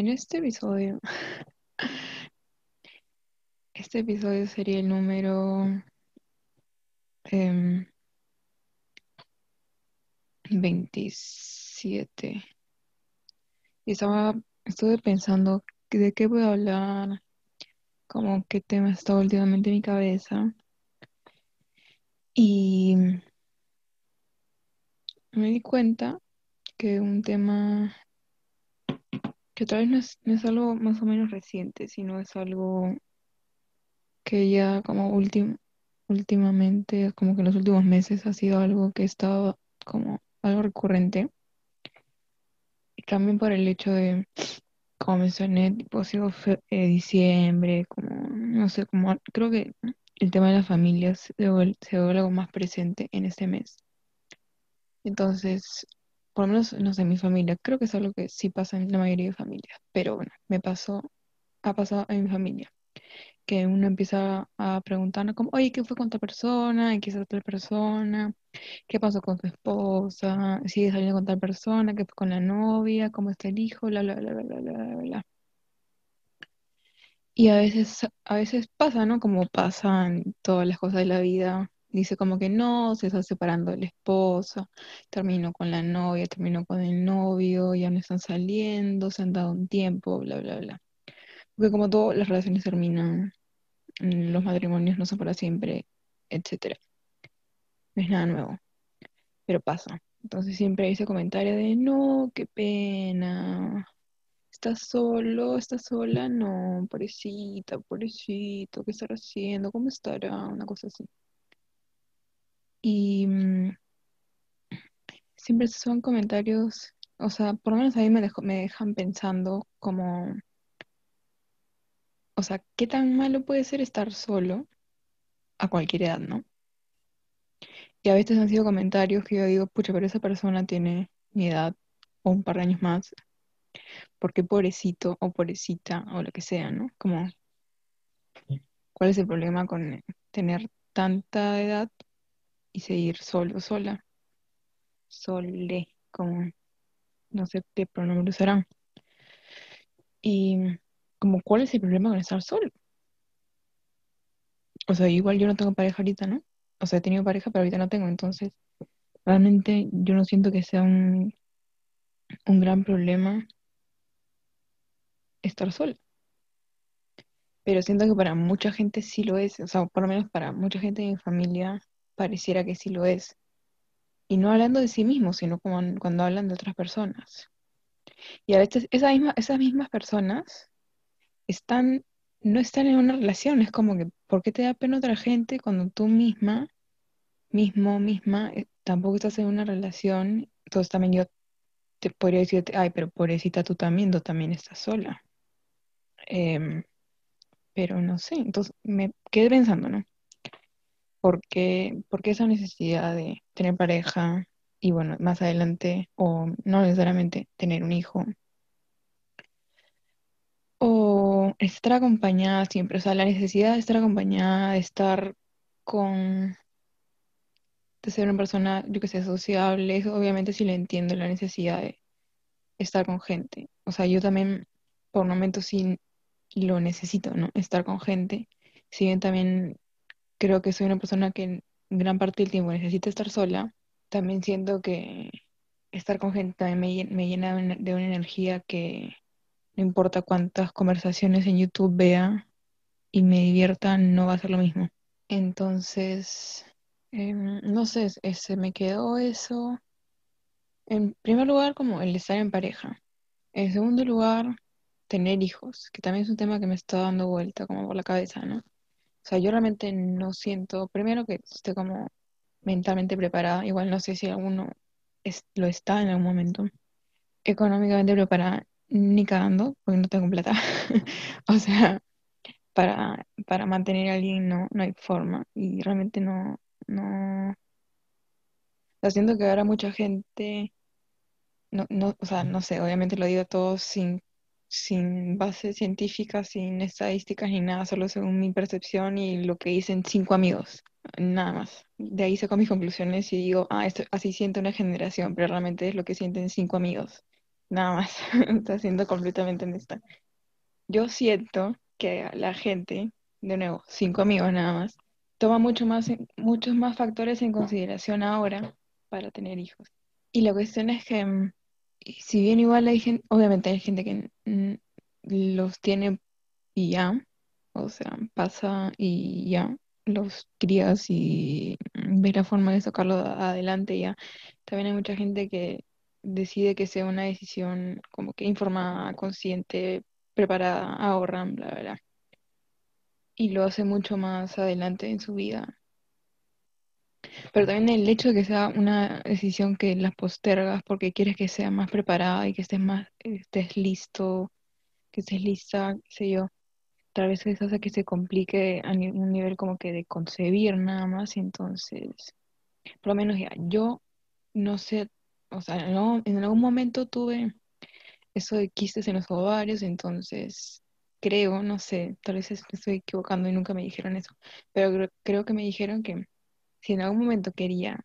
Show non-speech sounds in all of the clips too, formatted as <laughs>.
En este episodio, <laughs> este episodio sería el número em, 27. Y estaba, estuve pensando de qué voy a hablar, como qué tema está últimamente en mi cabeza. Y me di cuenta que un tema que tal vez no es, no es algo más o menos reciente, sino es algo que ya como últim- últimamente, como que en los últimos meses ha sido algo que estaba como algo recurrente. Y también por el hecho de, como mencioné, tipo, ha sido eh, diciembre, como, no sé, como, creo que el tema de las familias se vuel- se vuelve algo más presente en este mes. Entonces, por lo menos, no sé, en mi familia, creo que es algo que sí pasa en la mayoría de familias, pero bueno, me pasó, ha pasado en mi familia, que uno empieza a preguntar como, oye, ¿qué fue con tal persona? ¿Y qué es tal persona? ¿Qué pasó con tu esposa? ¿Sigue saliendo con tal persona? ¿Qué fue con la novia? ¿Cómo está el hijo? Bla, bla, bla, bla, bla, bla, bla. Y a veces, a veces pasa, ¿no? Como pasan todas las cosas de la vida. Dice como que no, se está separando de la esposa, terminó con la novia, terminó con el novio, ya no están saliendo, se han dado un tiempo, bla, bla, bla. Porque como todas las relaciones terminan, mm, los matrimonios no son para siempre, etcétera. No es nada nuevo, pero pasa. Entonces siempre hay ese comentario de no, qué pena, ¿Estás solo? ¿Estás sola? No, pobrecita, pobrecito, ¿qué estará haciendo? ¿Cómo estará? Una cosa así. Y mm, siempre son comentarios, o sea, por lo menos a mí me, me dejan pensando como, o sea, ¿qué tan malo puede ser estar solo a cualquier edad, ¿no? Y a veces han sido comentarios que yo digo, pucha, pero esa persona tiene mi edad o un par de años más, ¿por qué pobrecito o pobrecita o lo que sea, ¿no? Como, ¿cuál es el problema con tener tanta edad y seguir solo, sola, sole, como no sé qué pronombre usarán. Y como, ¿cuál es el problema con estar solo? O sea, igual yo no tengo pareja ahorita, ¿no? O sea, he tenido pareja, pero ahorita no tengo, entonces realmente yo no siento que sea un, un gran problema estar sola. Pero siento que para mucha gente sí lo es, o sea, por lo menos para mucha gente de mi familia pareciera que sí lo es. Y no hablando de sí mismos, sino como cuando hablan de otras personas. Y a veces esa misma, esas mismas personas están, no están en una relación. Es como que, ¿por qué te da pena otra gente cuando tú misma, mismo, misma, eh, tampoco estás en una relación? Entonces también yo te podría decirte, ay, pero pobrecita tú también, tú también estás sola. Em, pero no sé, entonces me quedé pensando, ¿no? ¿Por qué, por qué esa necesidad de tener pareja y bueno, más adelante, o no necesariamente tener un hijo? O estar acompañada siempre, o sea, la necesidad de estar acompañada, de estar con, de ser una persona, yo que sé, sociable, obviamente sí le entiendo la necesidad de estar con gente. O sea, yo también por momentos sí lo necesito, ¿no? Estar con gente. Si bien también creo que soy una persona que gran parte del tiempo necesita estar sola, también siento que estar con gente también me, me llena de una energía que no importa cuántas conversaciones en YouTube vea y me divierta, no va a ser lo mismo. Entonces, em, no sé, se me quedó eso. En primer lugar, como el estar en pareja. En segundo lugar, tener hijos, que también es un tema que me está dando vuelta como por la cabeza, ¿no? O sea, yo realmente no siento, primero que esté como mentalmente preparada, igual no sé si alguno es- lo está en algún momento, económicamente preparada, ni cagando, porque no tengo plata. <laughs> O sea, para, para mantener a alguien no, no hay forma. Y realmente no, no, haciendo que ahora mucha gente, no, no, o sea, no sé, obviamente lo digo todo sin, sin base científica, sin estadísticas ni nada, solo según mi percepción y lo que dicen cinco amigos, nada más. De ahí saco mis conclusiones y digo, ah, esto, así siente una generación, pero realmente es lo que sienten cinco amigos. nada más, <laughs> está siendo completamente honesta. Yo siento que la gente, de nuevo, cinco amigos nada más, toma mucho más, muchos más factores en consideración ahora para tener hijos. Y la cuestión es que, si bien igual hay gente, obviamente hay gente que los tiene y ya, o sea, pasa y ya, los crías y ves la forma de sacarlo adelante ya. También hay mucha gente que decide que sea una decisión como que informada, consciente, preparada, ahorran, bla, bla. Y lo hace mucho más adelante en su vida. Pero también el hecho de que sea una decisión que las postergas porque quieres que sea más preparada y que estés más, estés listo, que estés lista, qué sé yo. Tal vez eso hace que se complique a un nivel como que de concebir nada más. Y entonces, por lo menos ya, yo no sé, o sea, en en algún momento tuve eso de quistes en los ovarios, entonces creo, no sé, tal vez estoy equivocando y nunca me dijeron eso, pero creo, creo que me dijeron que si en algún momento quería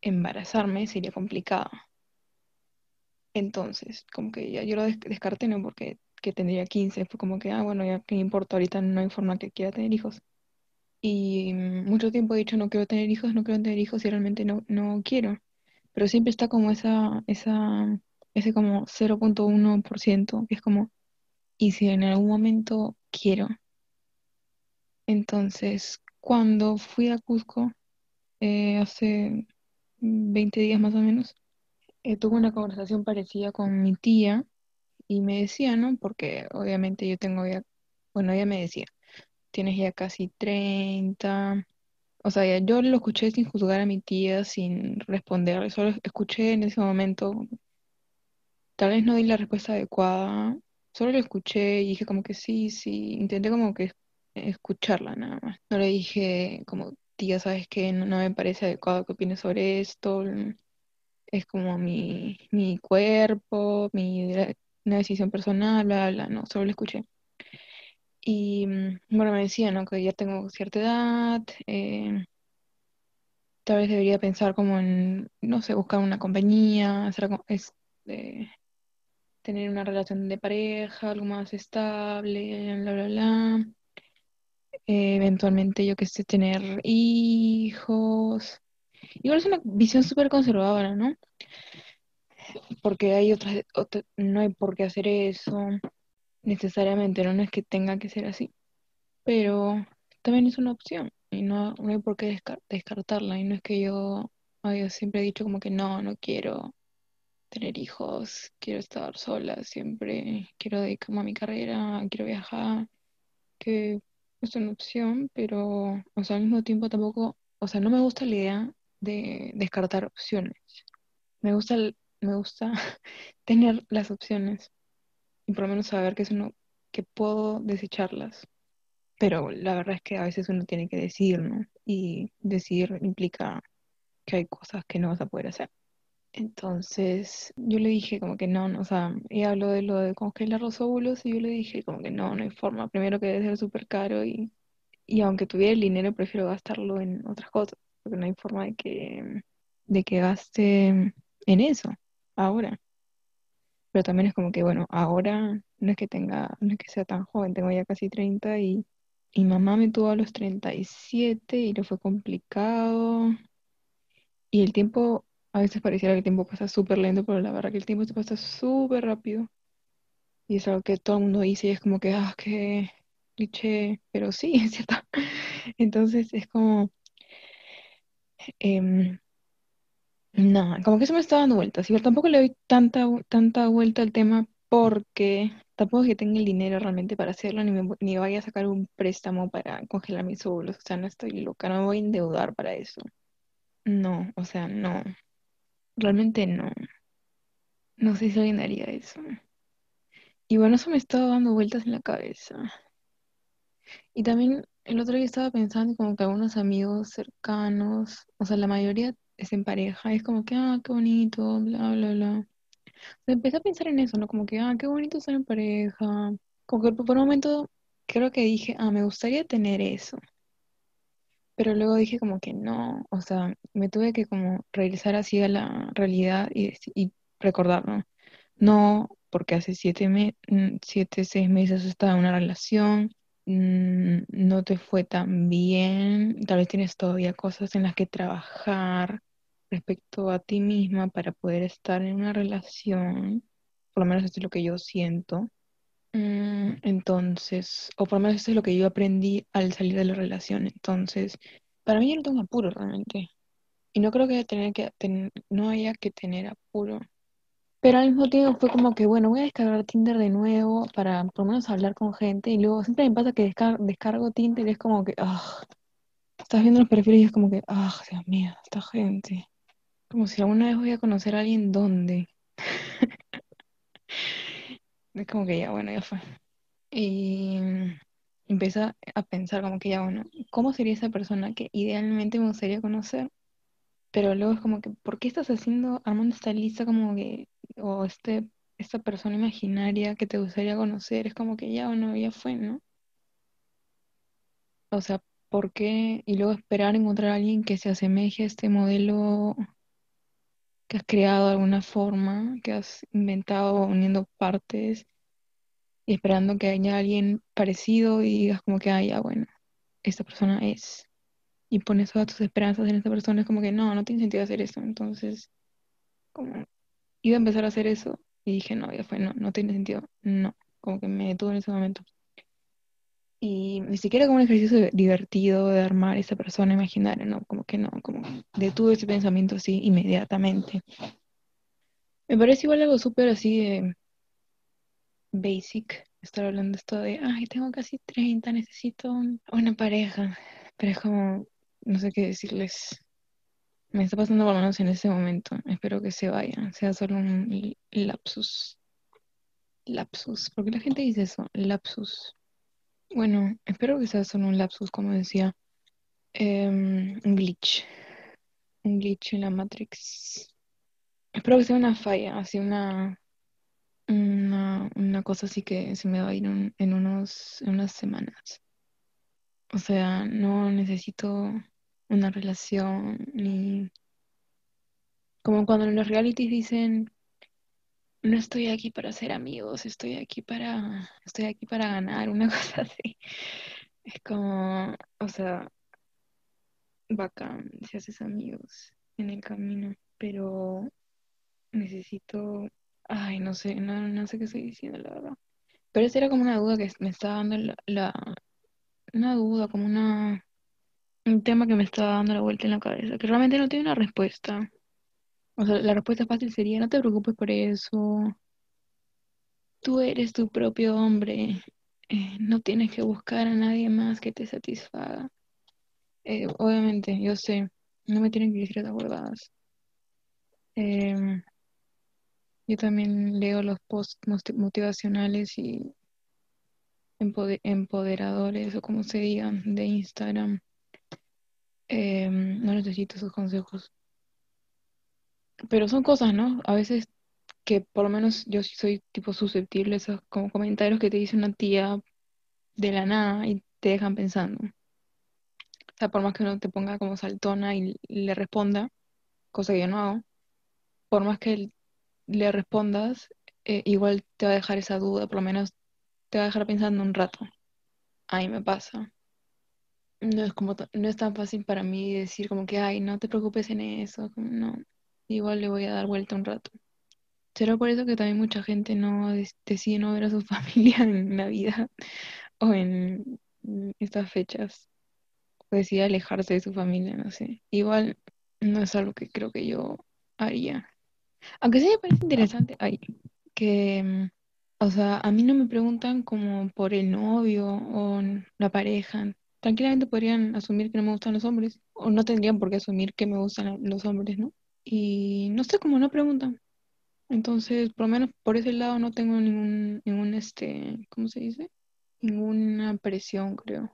embarazarme sería complicado. Entonces, como que ya yo lo des- descarté, ¿no? Porque que tendría 15 fue como que, ah, bueno, ya qué importa, ahorita no hay forma que quiera tener hijos. Y mm, mucho tiempo he dicho, no quiero tener hijos, no quiero tener hijos y realmente no, no quiero. Pero siempre está como esa, esa, ese como 0.1%, que es como, y si en algún momento quiero. Entonces, cuando fui a Cusco, eh, hace 20 días más o menos, eh, tuve una conversación parecida con mi tía y me decía, ¿no? Porque obviamente yo tengo ya, bueno, ella me decía, tienes ya casi 30. O sea, ya yo lo escuché sin juzgar a mi tía, sin responderle, solo escuché en ese momento, tal vez no di la respuesta adecuada, solo lo escuché y dije como que sí, sí, intenté como que escucharla nada más. No le dije como, tía, ¿sabes qué? No, me parece adecuado que opines sobre esto, es como mi, mi cuerpo, mi, una decisión personal, bla, bla, no, solo lo escuché. Y mm, bueno, me decía, ¿no? Que ya tengo cierta edad, eh, tal vez debería pensar como en, no sé, buscar una compañía, hacer, eh, tener una relación de pareja, algo más estable, bla, bla, bla. Eh, eventualmente, yo que sé, tener hijos. Igual es una visión súper conservadora, ¿no? Porque hay otras, otra- no hay por qué hacer eso necesariamente, ¿no? Es que tenga que ser así, pero también es una opción y no, no hay por qué descar- descartarla. Y no es que yo haya siempre dicho como que no, no quiero tener hijos, quiero estar sola, siempre quiero dedicarme a mi carrera, quiero viajar, que es una opción, pero, o sea, al mismo tiempo tampoco, o sea, no me gusta la idea de descartar opciones. Me gusta, me gusta <laughs> tener las opciones y por lo menos saber que es uno, que puedo desecharlas. Pero la verdad es que a veces uno tiene que decidir, ¿no? Y decidir implica que hay cosas que no vas a poder hacer. Entonces yo le dije como que no, o sea, ella habló de lo de congelar los óvulos y yo le dije como que no, no hay forma. Primero que debe ser súper caro y, y aunque tuviera el dinero prefiero gastarlo en otras cosas, porque no hay forma de que, de que gaste en eso ahora. Pero también es como que, bueno, ahora no es que tenga, no es que sea tan joven, tengo ya casi 30 y, y mamá me tuvo a los 37 y le fue complicado. Y el tiempo, a veces pareciera que el tiempo pasa súper lento, pero la verdad que el tiempo se pasa súper rápido. Y es algo que todo el mundo dice y es como que, ah, qué cliché, pero sí, <laughs> es cierto. Entonces es como, em, nada, como que eso me está dando vueltas. Igual tampoco le doy tanta, tanta vuelta al tema porque tampoco es que tenga el dinero realmente para hacerlo, ni, me, ni vaya a sacar un préstamo para congelar mis óvulos. O sea, no estoy loca, no me voy a endeudar para eso. No, o sea, no, realmente no. No sé si alguien haría eso. Y bueno, eso me estaba dando vueltas en la cabeza. Y también el otro día estaba pensando como que algunos amigos cercanos, o sea, la mayoría es en pareja, es como que, ah, qué bonito, bla, bla, bla. Empecé a pensar en eso, ¿no? Como que, ah, qué bonito estar en pareja. Como que por un momento creo que dije, ah, me gustaría tener eso. Pero luego dije como que no, o sea, me tuve que como regresar así a la realidad y, y recordarlo. No, porque hace siete, me mm, siete, seis meses estaba en una relación, mm, no te fue tan bien, tal vez tienes todavía cosas en las que trabajar respecto a ti misma para poder estar en una relación, por lo menos esto es lo que yo siento. Mm, entonces, o por lo menos eso es lo que yo aprendí al salir de la relación. Entonces, para mí yo no tengo apuro realmente. Y no creo que, tener que ten- no haya que tener apuro. Pero al mismo tiempo fue como que, bueno, voy a descargar Tinder de nuevo para por lo menos hablar con gente. Y luego siempre me pasa que descar- descargo Tinder y es como que, ah, estás viendo los perfiles y es como que, ah, Dios mío, esta gente. Como si alguna vez voy a conocer a alguien donde. <laughs> Es como que ya, bueno, ya fue. Y empieza a pensar como que ya, bueno, ¿cómo sería esa persona que idealmente me gustaría conocer? Pero luego es como que, ¿por qué estás haciendo, armando esta lista como que, o este, esta persona imaginaria que te gustaría conocer? Es como que ya, bueno, ya fue, ¿no? O sea, ¿por qué? Y luego esperar encontrar a alguien que se asemeje a este modelo que has creado de alguna forma, que has inventado uniendo partes y esperando que haya alguien parecido y digas como que, ah, ya, bueno, esta persona es. Y pones todas tus esperanzas en esta persona, es como que no, no tiene sentido hacer eso. Entonces, como iba a empezar a hacer eso y dije, no, ya fue, no, no tiene sentido, no, como que me detuve en ese momento. Y ni siquiera como un ejercicio divertido de armar esa persona imaginaria, no, como que no, como detuve ese pensamiento así inmediatamente. Me parece igual algo súper así de basic, estar hablando esto de, ay, tengo casi 30 necesito un- una pareja, pero es como, no sé qué decirles. Me está pasando por lo menos en ese momento. Espero que se vaya, sea solo un lapsus. Lapsus. ¿Por qué la gente dice eso? Lapsus. Bueno, espero que sea solo un lapsus, como decía. Em, un glitch. Un glitch en la Matrix. Espero que sea una falla, así una, una, una cosa así que se me va a ir en unos, en unas semanas. O sea, no necesito una relación ni como cuando en los realities dicen no estoy aquí para ser amigos, estoy aquí para, estoy aquí para ganar, una <laughs> cosa así. Es como, o sea, bacán si haces amigos en el camino, pero necesito, ay, no sé, no, no sé qué estoy diciendo, la verdad. Pero esa era como una duda que me estaba dando la, la- una duda, como una, un tema que me estaba dando la vuelta en la cabeza, que realmente no tiene una respuesta. O sea, la respuesta fácil sería, no te preocupes por eso, Tú eres tu propio hombre. eh, no tienes que buscar a nadie más que te satisfaga. Eh, obviamente, yo sé, no me tienen que decir esas huevadas. Em, yo también leo los posts moti- motivacionales y empode- empoderadores o como se digan de Instagram. Em, no necesito esos consejos. Pero son cosas, ¿no? A veces que por lo menos yo soy tipo susceptible a esos como comentarios que te dice una tía de la nada y te dejan pensando. O sea, por más que uno te ponga como saltona y le responda, cosa que yo no hago, por más que le respondas, eh, igual te va a dejar esa duda, por lo menos te va a dejar pensando un rato. A mí me pasa. No es como, no es tan fácil para mí decir como que, ay, no te preocupes en eso, no, igual le voy a dar vuelta un rato. Será por eso que también mucha gente no decide no ver a su <laughs> familia en Navidad o en estas fechas. decide alejarse de su familia, no sé. Igual no es algo que creo que yo haría. Aunque sí me parece interesante, ay, que, mm, o sea, a mí no me preguntan como por el novio o la pareja. Tranquilamente podrían asumir que no me gustan los hombres, o no tendrían por qué asumir que me gustan los hombres, ¿no? Y no sé cómo no preguntan. Entonces, por lo menos por ese lado no tengo ningún, ningún, este, ¿cómo se dice? Ninguna presión, creo.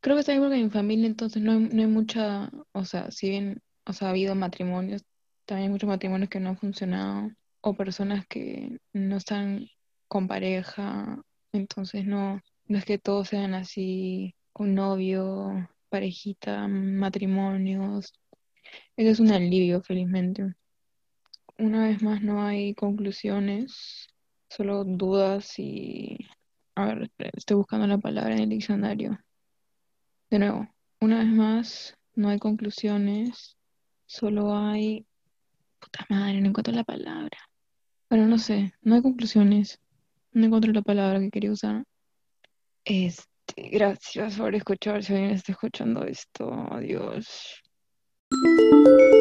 Creo que está bien porque en mi familia entonces no hay, no hay mucha, o sea, si bien, o sea, ha habido matrimonios, también hay muchos matrimonios que no han funcionado, o personas que no están con pareja, entonces no, no es que todos sean así, un novio, parejita, matrimonios. Eso es un alivio, felizmente. una vez más no hay conclusiones, solo dudas y... A ver, estoy buscando la palabra en el diccionario. De nuevo, una vez más no hay conclusiones, solo hay... Puta madre, no encuentro la palabra. Bueno, no sé, no hay conclusiones. No encuentro la palabra que quería usar. Este, gracias por escuchar. Si alguien está escuchando esto, adiós. Música